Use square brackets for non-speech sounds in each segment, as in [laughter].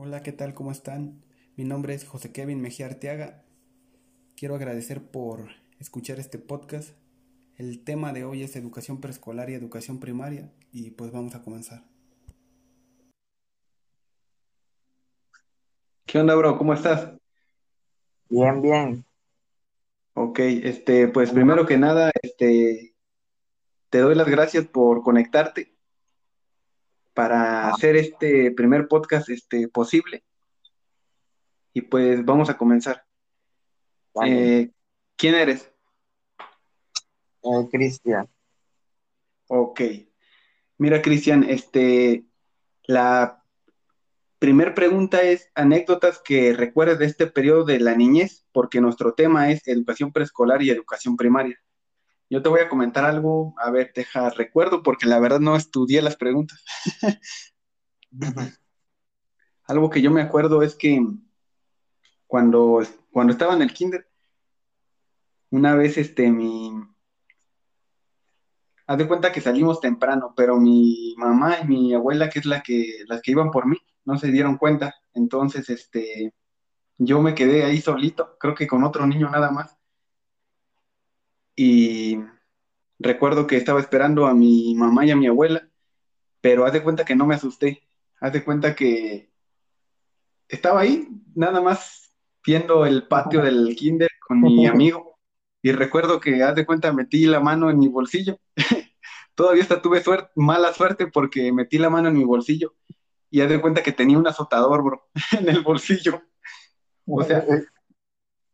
Hola, ¿qué tal? ¿Cómo están? Mi nombre es José Kevin Mejía Arteaga. Quiero agradecer por escuchar este podcast. El tema de hoy es educación preescolar y educación primaria y pues vamos a comenzar. ¿Qué onda, bro? ¿Cómo estás? Bien, bien. Ok, este, pues primero que nada, este, te doy las gracias por conectarte para hacer este primer podcast este, posible. Y pues vamos a comenzar. Vale. Eh, ¿quién eres? Eh, Cristian. Ok. Mira, Cristian, este, la primer pregunta es anécdotas que recuerdes de este periodo de la niñez, porque nuestro tema es educación preescolar y educación primaria. Yo te voy a comentar algo, a ver, deja, recuerdo, porque la verdad no estudié las preguntas. Algo que yo me acuerdo es que cuando, cuando estaba en el kinder, una vez este, mi... Haz de cuenta que salimos temprano, pero mi mamá y mi abuela, que es la que, las que iban por mí, no se dieron cuenta. Entonces, este, yo me quedé ahí solito, creo que con otro niño nada más. Y recuerdo que estaba esperando a mi mamá y a mi abuela, pero haz de cuenta que no me asusté. Haz de cuenta que estaba ahí, nada más viendo el patio del kinder con mi [laughs] amigo. Y recuerdo que, haz de cuenta, metí la mano en mi bolsillo. [laughs] Todavía hasta tuve suerte, mala suerte porque metí la mano en mi bolsillo. Y haz de cuenta que tenía un azotador, bro, [laughs] en el bolsillo. O sea,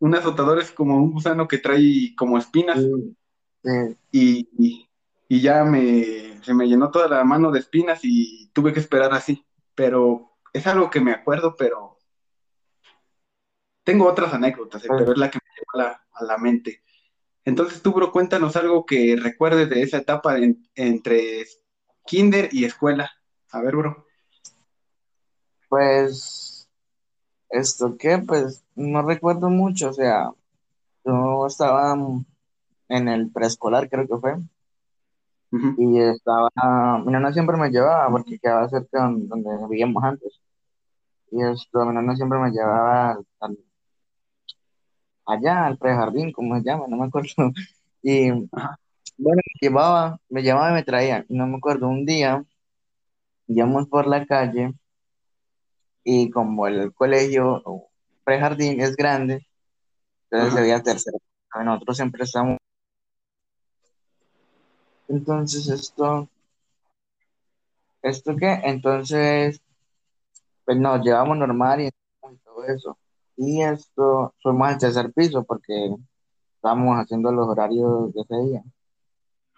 un azotador es como un gusano que trae como espinas. Sí, sí. Y, y- y ya me, se me llenó toda la mano de espinas y tuve que esperar así. Pero es algo que me acuerdo, pero tengo otras anécdotas, eh, pero es la que me llegó a la, a la mente. Entonces tú, bro, cuéntanos algo que recuerdes de esa etapa en- entre kinder y escuela. A ver, bro. Pues, ¿esto qué? Pues no recuerdo mucho, o sea, yo estaba en el preescolar, creo que fue, y estaba, mi nana siempre me llevaba porque quedaba cerca don- donde vivíamos antes, y esto, mi nana siempre me llevaba al- al- allá, al prejardín, como se llama, no me acuerdo, [laughs] y bueno, me llevaba, me llevaba y me traía, no me acuerdo, un día íbamos por la calle, y como el colegio o prejardín es grande, entonces ajá, veía tercero. Nosotros siempre estamos. Entonces, esto, ¿esto qué? Entonces, pues nos llevamos normal y, todo eso. Y esto, fuimos al tercer piso porque estábamos haciendo los horarios de ese día.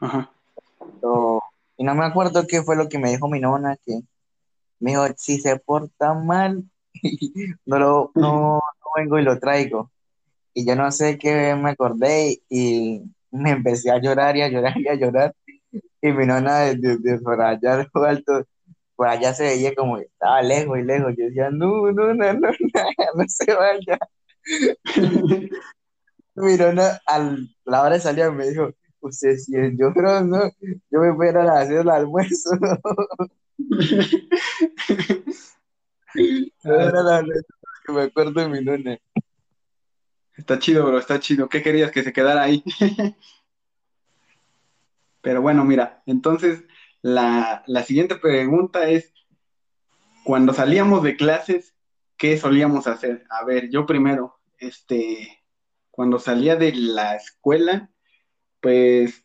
ajá. So, y no me acuerdo qué fue lo que me dijo mi nona, que me dijo, si se porta mal, [laughs] no, lo, no, no vengo y lo traigo. Y yo no sé qué me acordé y me empecé a llorar y a llorar y a llorar. Y mi nona desde, desde por allá a lo alto, por allá se veía como que estaba lejos y lejos. Yo decía, no, no, no, no, [laughs] no, no se vaya. [laughs] Mi nona al la hora de salir me dijo, usted si es llorón, no, yo me voy a ir a hacer el almuerzo. No que me mi. Está chido, bro, está chido. ¿Qué querías que se quedara ahí? Pero bueno, mira, entonces la, la siguiente pregunta es, cuando salíamos de clases, ¿qué solíamos hacer? A ver, yo primero, este, cuando salía de la escuela, pues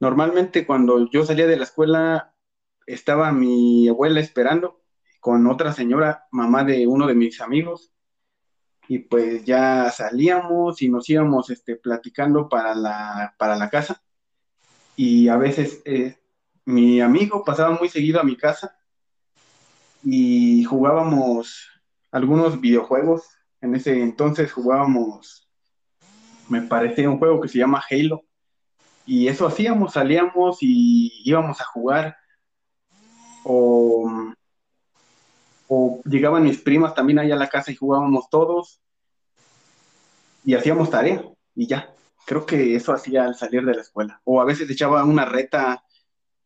normalmente cuando yo salía de la escuela estaba mi abuela esperando con otra señora, mamá de uno de mis amigos, y pues ya salíamos y nos íbamos este, platicando para la, para la casa. Y a veces eh, mi amigo pasaba muy seguido a mi casa y jugábamos algunos videojuegos. En ese entonces jugábamos, me parece, un juego que se llama Halo. Y eso hacíamos, salíamos y íbamos a jugar. O, o llegaban mis primas también ahí a la casa y jugábamos todos y hacíamos tarea y ya. Creo que eso hacía al salir de la escuela. O a veces echaba una reta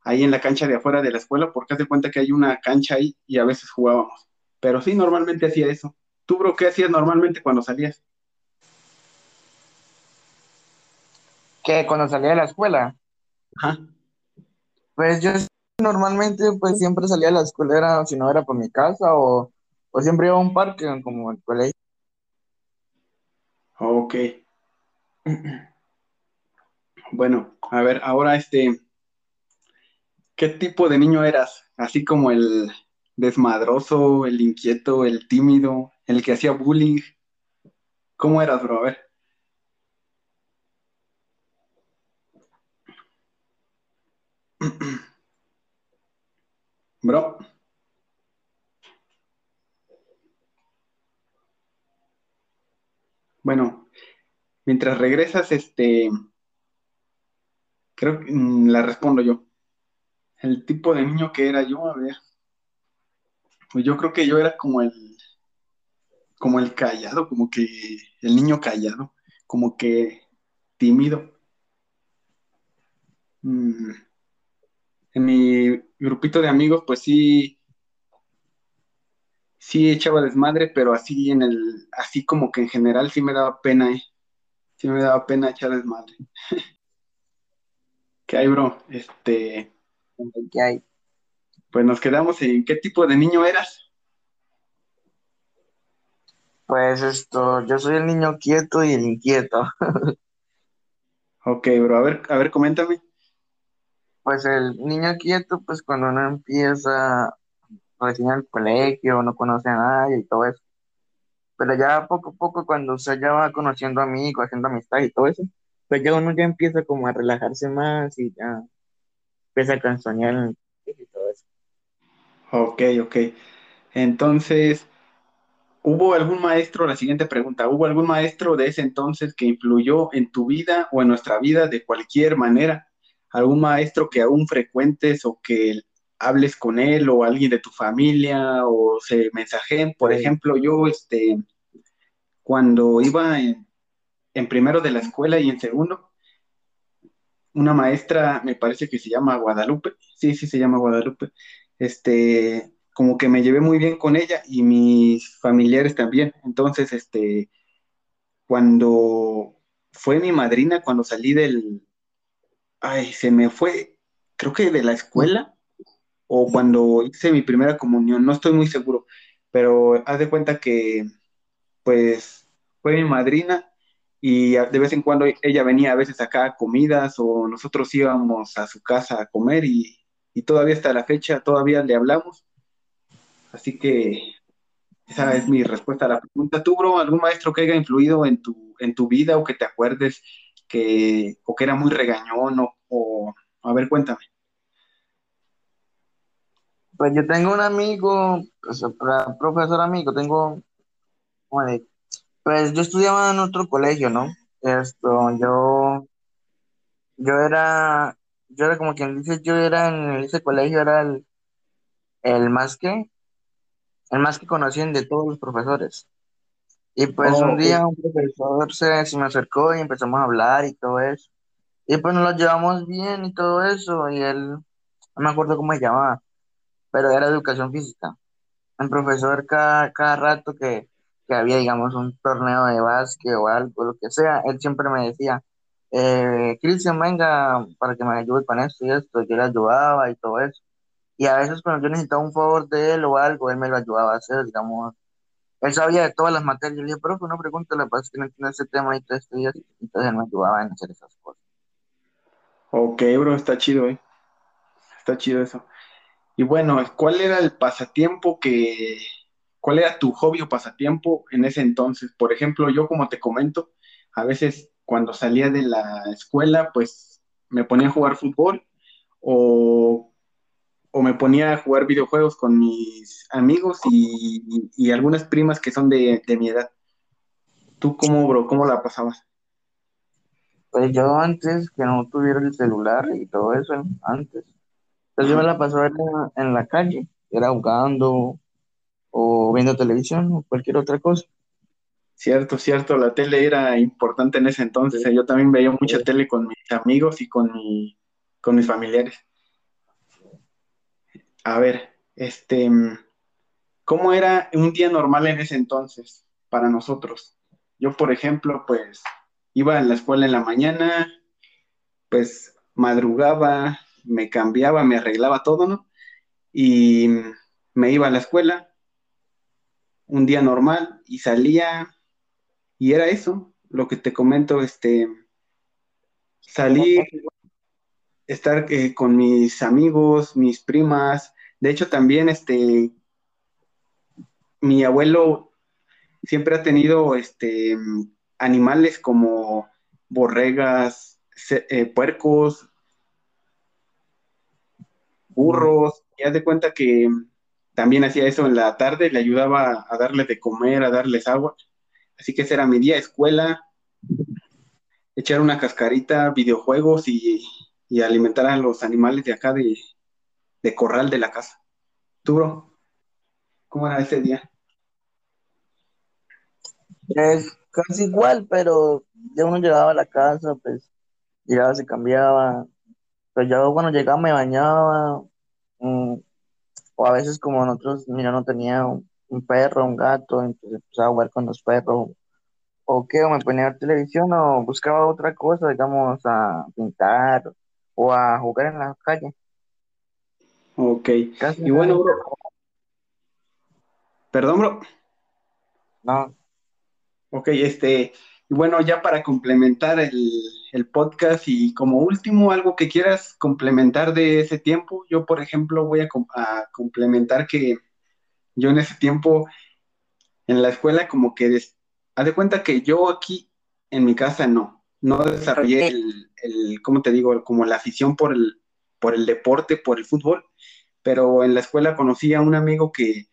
ahí en la cancha de afuera de la escuela porque haz de cuenta que hay una cancha ahí y a veces jugábamos. Pero sí, normalmente hacía eso. ¿Tú, bro, qué hacías normalmente cuando salías? Que cuando salía de la escuela, Ajá. pues yo normalmente pues siempre salía de la escuela, si no era por mi casa o, o siempre iba a un parque como el colegio. Ok. Bueno, a ver, ahora este, ¿qué tipo de niño eras? Así como el desmadroso, el inquieto, el tímido, el que hacía bullying. ¿Cómo eras, bro? A ver. Bro. Bueno, mientras regresas, este, creo que mm, la respondo yo. El tipo de niño que era yo, a ver, pues yo creo que yo era como el, como el callado, como que el niño callado, como que tímido. Mm, mi grupito de amigos, pues sí, sí echaba desmadre, pero así en el, así como que en general sí me daba pena, eh. Sí me daba pena echar desmadre. [laughs] ¿Qué hay, bro? Este, que hay. pues nos quedamos en qué tipo de niño eras. Pues esto, yo soy el niño quieto y el inquieto. [laughs] Ok, bro, a ver, a ver, coméntame. Pues el niño quieto, pues cuando uno empieza recién al colegio, no conoce a nadie y todo eso. Pero ya poco a poco, cuando usted ya va conociendo amigos, haciendo amistad y todo eso, pues ya uno ya empieza como a relajarse más y ya empieza a colegio y todo eso. Ok, ok. Entonces, ¿hubo algún maestro, la siguiente pregunta, ¿hubo algún maestro de ese entonces que influyó en tu vida o en nuestra vida de cualquier manera? ¿Algún maestro que aún frecuentes o que hables con él o alguien de tu familia o se mensajen? Por Sí. ejemplo, yo, este, cuando iba en, en primero de la escuela y en segundo, una maestra, me parece que se llama Guadalupe, sí, sí se llama Guadalupe, este, como que me llevé muy bien con ella y mis familiares también. Entonces, este, cuando fue mi madrina, cuando salí del, ay, se me fue, creo que de la escuela o cuando hice mi primera comunión, no estoy muy seguro, pero haz de cuenta que, pues, fue mi madrina y de vez en cuando ella venía a veces acá a comidas o nosotros íbamos a su casa a comer y, y todavía hasta la fecha todavía le hablamos. Así que esa es mi respuesta a la pregunta. ¿Tú, bro, algún maestro que haya influido en tu, en tu vida o que te acuerdes que, o que era muy regañón o, o- a ver, cuéntame. Pues yo tengo un amigo, pues, profesor amigo, tengo, pues yo estudiaba en otro colegio, ¿no? Esto, yo, yo era, yo era como quien dice, yo era en ese colegio, era el, el más que, el más que conocían de todos los profesores. Y pues Oh, un día un profesor se, se me acercó y empezamos a hablar y todo eso. Y pues nos lo llevamos bien y todo eso, y él, no me acuerdo cómo se llamaba, pero era educación física. El profesor cada, cada rato que, que había, digamos, un torneo de básquet o algo, lo que sea, él siempre me decía, eh, Cristian, venga, para que me ayude con esto y esto, yo le ayudaba y todo eso. Y a veces cuando yo necesitaba un favor de él o algo, él me lo ayudaba a hacer, digamos, él sabía de todas las materias, yo le dije, profe, la pasa es que no entiendo ese tema y todo esto y entonces él me ayudaba en hacer esas cosas. Ok, bro, está chido, ¿eh? Está chido eso. Y bueno, ¿cuál era el pasatiempo que, cuál era tu hobby o pasatiempo en ese entonces? Por ejemplo, yo como te comento, a veces cuando salía de la escuela, pues me ponía a jugar fútbol o, o me ponía a jugar videojuegos con mis amigos y, y algunas primas que son de, de mi edad. ¿Tú cómo, bro? ¿Cómo la pasabas? Pues yo antes que no tuviera el celular y todo eso, antes, pues yo me la pasaba en la, en la calle, era jugando o viendo televisión o cualquier otra cosa. Cierto, cierto, la tele era importante en ese entonces. Yo también veía mucha tele con mis amigos y con mi, con mis familiares. A ver, este, mm, ¿cómo era un día normal en ese entonces para nosotros? Yo, por ejemplo, pues iba a la escuela en la mañana, pues madrugaba, me cambiaba, me arreglaba todo, ¿no? Y me iba a la escuela, un día normal, y salía, y era eso, lo que te comento, este, salí, estar eh, con mis amigos, mis primas, de hecho también, este, mi abuelo siempre ha tenido, este, animales como borregas, eh, puercos, burros, y haz de cuenta que también hacía eso en la tarde, le ayudaba a darles de comer, a darles agua. Así que ese era mi día, escuela, echar una cascarita, videojuegos y, alimentar a los animales de acá de, de corral de la casa. ¿Tú, bro? ¿Cómo era ese día? Es casi igual, pero ya uno llegaba a la casa, pues llegaba, se cambiaba, pues yo cuando llegaba me bañaba, mm, o a veces como nosotros, mira, no tenía un, perro, un gato, entonces empezaba a jugar con los perros, o qué, o me ponía a ver televisión o buscaba otra cosa, digamos, a pintar o a jugar en la calle. Ok. y bueno, bro. Perdón, bro. No. Ok, este, y bueno, ya para complementar el, podcast y como último, algo que quieras complementar de ese tiempo, yo por ejemplo voy a, complementar que yo en ese tiempo en la escuela como que, haz de cuenta que yo aquí en mi casa no, no desarrollé el, el ¿cómo te digo? Como la afición por el, por el deporte, por el fútbol, pero en la escuela conocí a un amigo que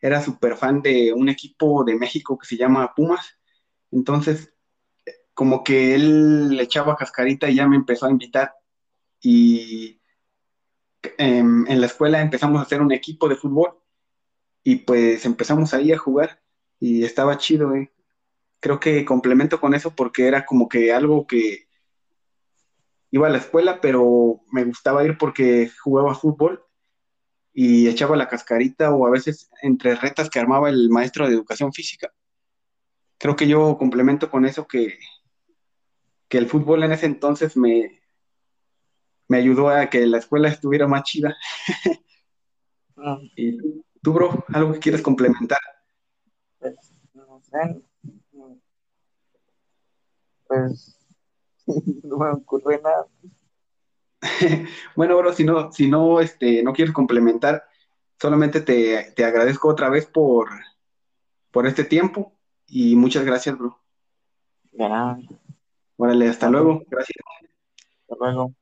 era súper fan de un equipo de México que se llama Pumas. Entonces, como que él le echaba cascarita y ya me empezó a invitar. Y em, en la escuela empezamos a hacer un equipo de fútbol y pues empezamos ahí a jugar y estaba chido, eh. Creo que complemento con eso porque era como que algo que iba a la escuela, pero me gustaba ir porque jugaba fútbol y echaba la cascarita o a veces entre retas que armaba el maestro de educación física. Creo que yo complemento con eso que, que el fútbol en ese entonces me, me ayudó a que la escuela estuviera más chida. [laughs] Ah. y tú, bro, algo que quieres complementar. Pues, no sé. Pues [laughs] no me ocurre nada. [laughs] bueno, bro, si no, si no, este, no quieres complementar, solamente te, te agradezco otra vez por, por este tiempo y muchas gracias, bro. De nada. Órale, hasta luego. Gracias. Hasta luego.